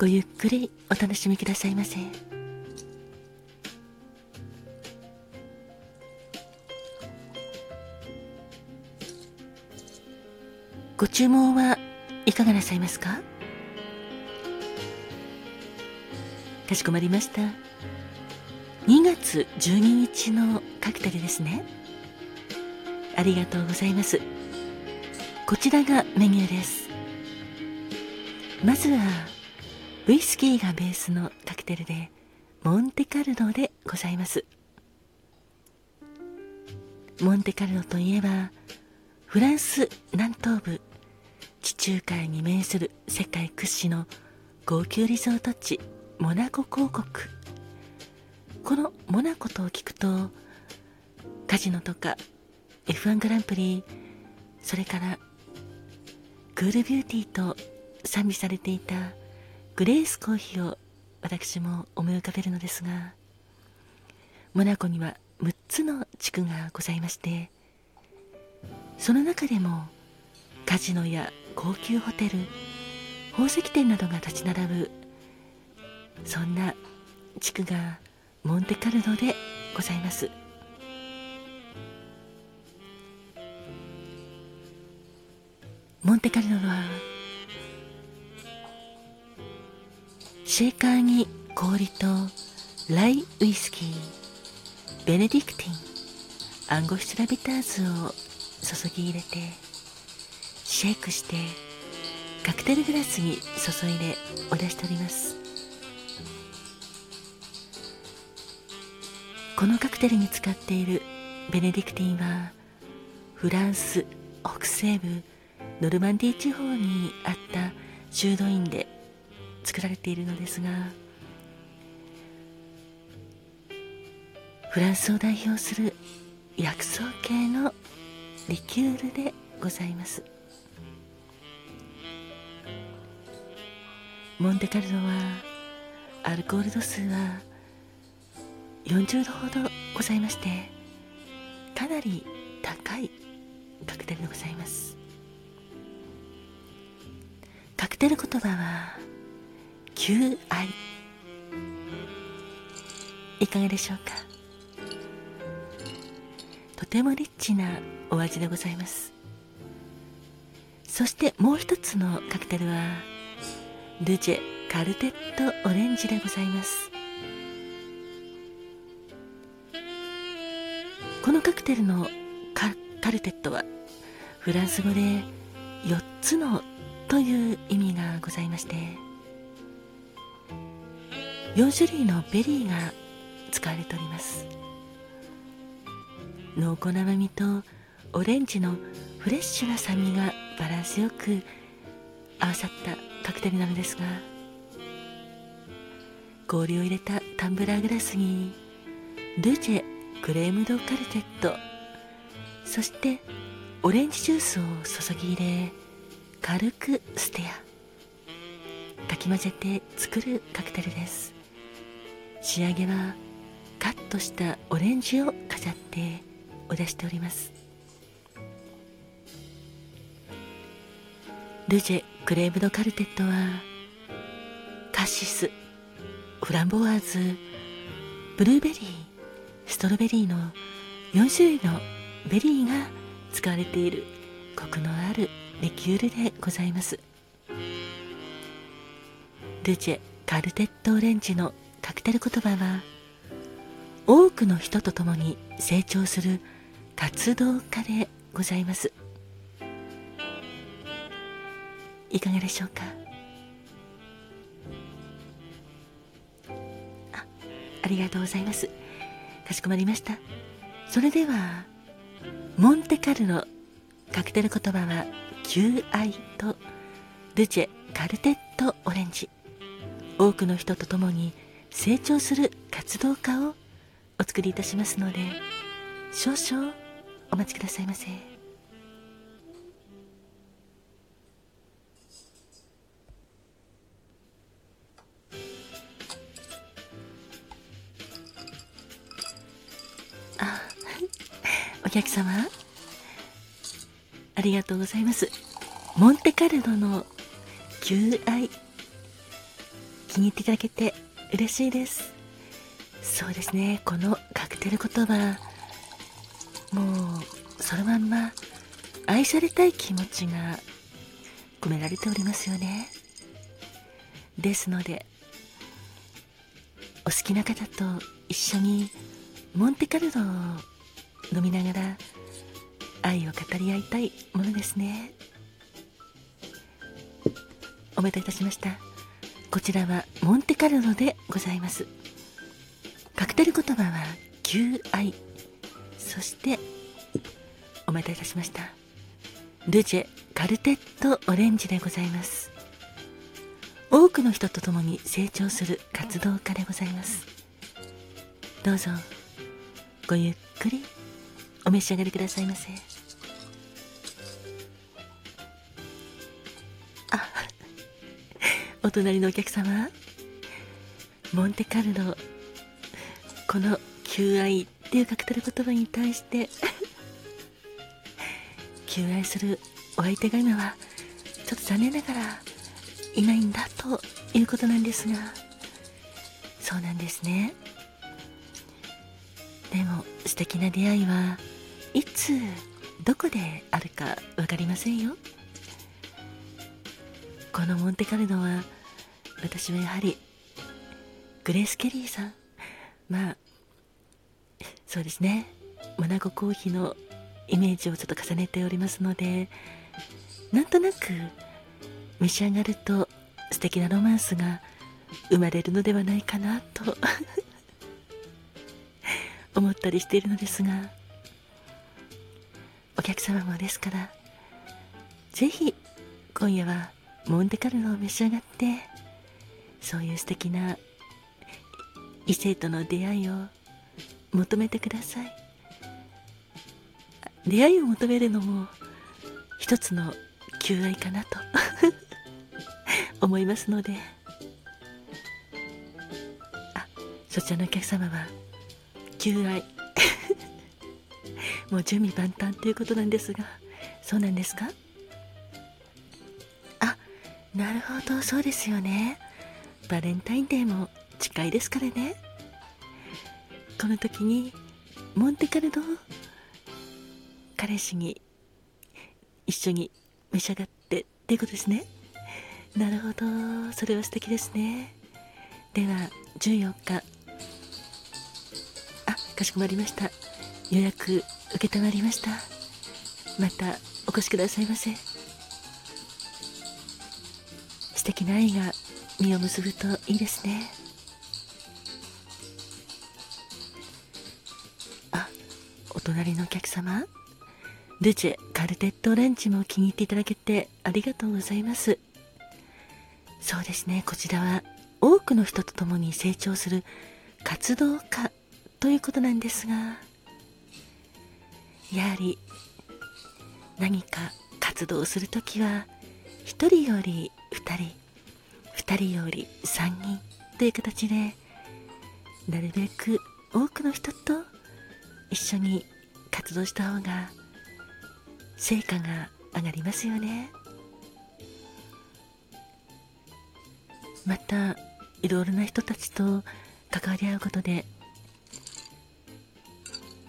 ごゆっくりお楽しみくださいませ。ご注文はいかがなさいますか？かしこまりました。2月12日のカクテルですね。ありがとうございます。こちらがメニューです。まずはウイスキーがベースのカクテルでモンテカルドでございます。モンテカルドといえばフランス南東部地中海に面する世界屈指の高級リゾート地モナコ公国。このモナコと聞くとカジノとか F1 グランプリそれからクールビューティーと賛美されていたグレースコーヒーを私も思い浮かべるのですがモナコには6つの地区がございましてその中でもカジノや高級ホテル宝石店などが立ち並ぶそんな地区がモンテカルドでございます。モンテカルドはシェーカーに氷とライウイスキーベネディクティンアンゴシュラビターズを注ぎ入れてシェイクしてカクテルグラスに注いでお出しております。このカクテルに使っているベネディクティンはフランス北西部ノルマンディー地方にあった修道院で作られているのですがフランスを代表する薬草系のリキュールでございます。モンテカルドはアルコール度数は40度ほどございましてかなり高いカクテルでございます。カクテル言葉は求愛。いかがでしょうか？とてもリッチなお味でございます。そしてもう一つのカクテルはルジェカルテットオレンジでございます。このカクテルのカカルテットはフランス語で4つのという意味がございまして4種類のベリーが使われております。濃厚な甘みとオレンジのフレッシュな酸味がバランスよく合わさったカクテルなのですが氷を入れたタンブラーグラスにルジェクレームドカルテットそしてオレンジジュースを注ぎ入れ軽くステアかき混ぜて作るカクテルです。仕上げはカットしたオレンジを飾ってお出しております。ルジェクレームドカルテットはカシスフランボワーズブルーベリーストロベリーの4種類のベリーが使われているコクのあるリキュールでございます。ルジェ・カルテット・オレンジのカクテル言葉は多くの人と共に成長する活動家でございます。いかがでしょうか？あありがとうございます。かしこまりました。それではモンテカルロカクテル言葉は求愛とルチェカルテットオレンジ。多くの人と共に成長する活動家をお作りいたしますので少々お待ちくださいませ。あお客様ありがとうございます。モンテカルロの求愛気に入っていただけて嬉しいです。そうですね。このカクテル言葉もうそのまんま愛されたい気持ちが込められておりますよね。ですのでお好きな方と一緒にモンテカルロを飲みながら愛を語り合いたいものですね。おめでとういたしました。こちらはモンテカルロでございます。カクテル言葉は求愛。そしておめでとういたしました。ルジェカルテットオレンジでございます。多くの人と共に成長する活動家でございます。どうぞごゆっくりお召し上がりくださいませ。お隣のお客様モンテカルロこの求愛っていうカクテル言葉に対して 求愛するお相手が今はちょっと残念ながらいないんだということなんですがそうなんですね。でも素敵な出会いはいつどこであるか分かりませんよ。このモンテカルロは私はやはりグレース・ケリーさん。まあそうですね。モナココーヒーのイメージをちょっと重ねておりますのでなんとなく召し上がると素敵なロマンスが生まれるのではないかなと 思ったりしているのですがお客様もですからぜひ今夜はモンテカルロを召し上がってそういう素敵な異性との出会いを求めてください。出会いを求めるのも一つの求愛かなと 思いますので。あそちらのお客様は求愛。もう準備万端ということなんですがそうなんですか？あなるほどそうですよね。バレンタインデーも近いですからね。この時にモンテカルロ彼氏に一緒に召し上がってっていうことですね。なるほどそれは素敵ですね。では14日。あかしこまりました。予約承りました。またお越しくださいませ。素敵な愛が実を結ぶといいですね。あお隣のお客様。ルチェカルテットオレンジも気に入っていただけてありがとうございます。そうですね。こちらは多くの人と共に成長する活動家ということなんですが。やはり何か活動する時は1人より2人2人より3人という形でなるべく多くの人と一緒に活動した方が成果が上がりますよね。またいろいろな人たちと関わり合うことで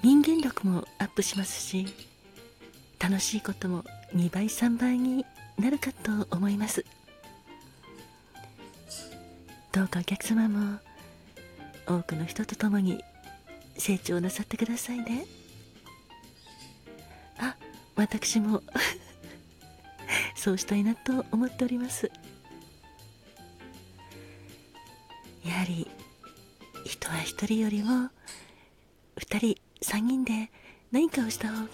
人間力もアップしますし楽しいことも2倍3倍になるかと思います。どうかお客様も多くの人と共に成長なさってくださいね。あ私も。そうしたいなと思っております。やはり人は一人よりも二人三人で何かをした方が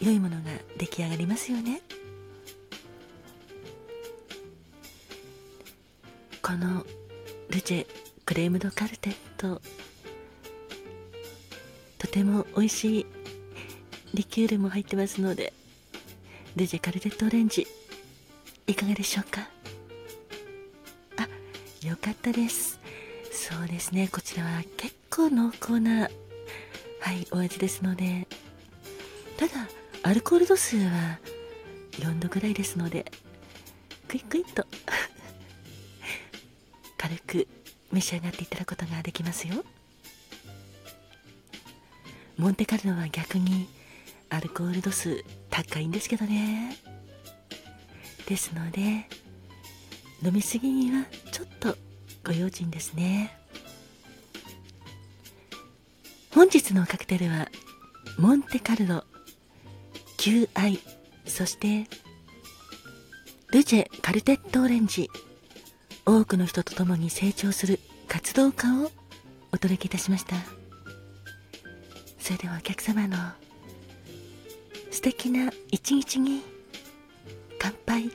良いものが出来上がりますよね。このルチェクレームドカルテット。とても美味しいリキュールも入ってますのでルチェカルテットオレンジいかがでしょうか？あよかったです。そうですねこちらは結構濃厚なはいお味ですので。ただアルコール度数は4度ぐらいですのでクイクイッと。軽く召し上がっていただくことができますよ。モンテカルロは逆にアルコール度数高いんですけどね。ですので飲みすぎにはちょっとご用心ですね。本日のカクテルはモンテカルロ求愛そしてルジェカルテットオレンジ。多くの人と共に成長する活動家をお届けいたしました。それではお客様の素敵な一日に乾杯。